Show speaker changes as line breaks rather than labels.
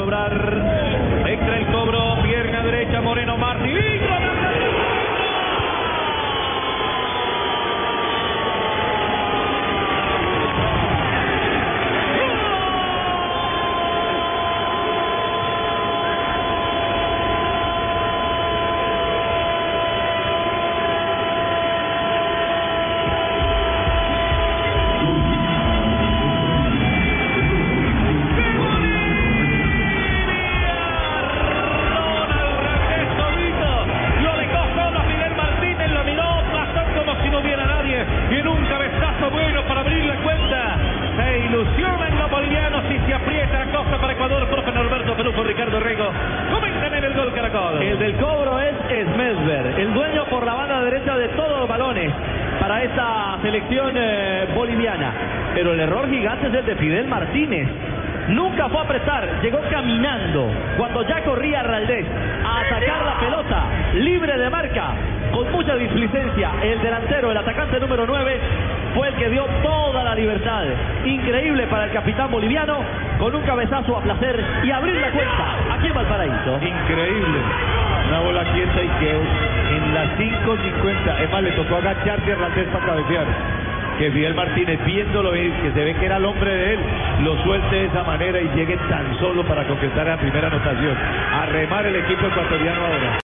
Cobrar extra el cobro, pierna derecha, Moreno Martín. El
del cobro es Smesber, el dueño por la banda derecha de todos los balones para esta selección eh, boliviana. Pero el error gigante es el de Fidel Martínez. Nunca fue a apretar, llegó caminando cuando ya corría Raldés a atacar la pelota, libre de marca, con mucha displicencia. El delantero, el atacante número 9, fue el que dio toda la libertad. Increíble para el capitán boliviano, con un cabezazo a placer y abrir la cuenta aquí en Valparaíso.
Increíble. Una bola quieta y que en las 5.50, es más, le tocó agacharse a Hernández para cabecear. Que Fidel Martínez, viéndolo, que se ve que era el hombre de él, lo suelte de esa manera y llegue tan solo para conquistar la primera anotación. A remar el equipo ecuatoriano ahora.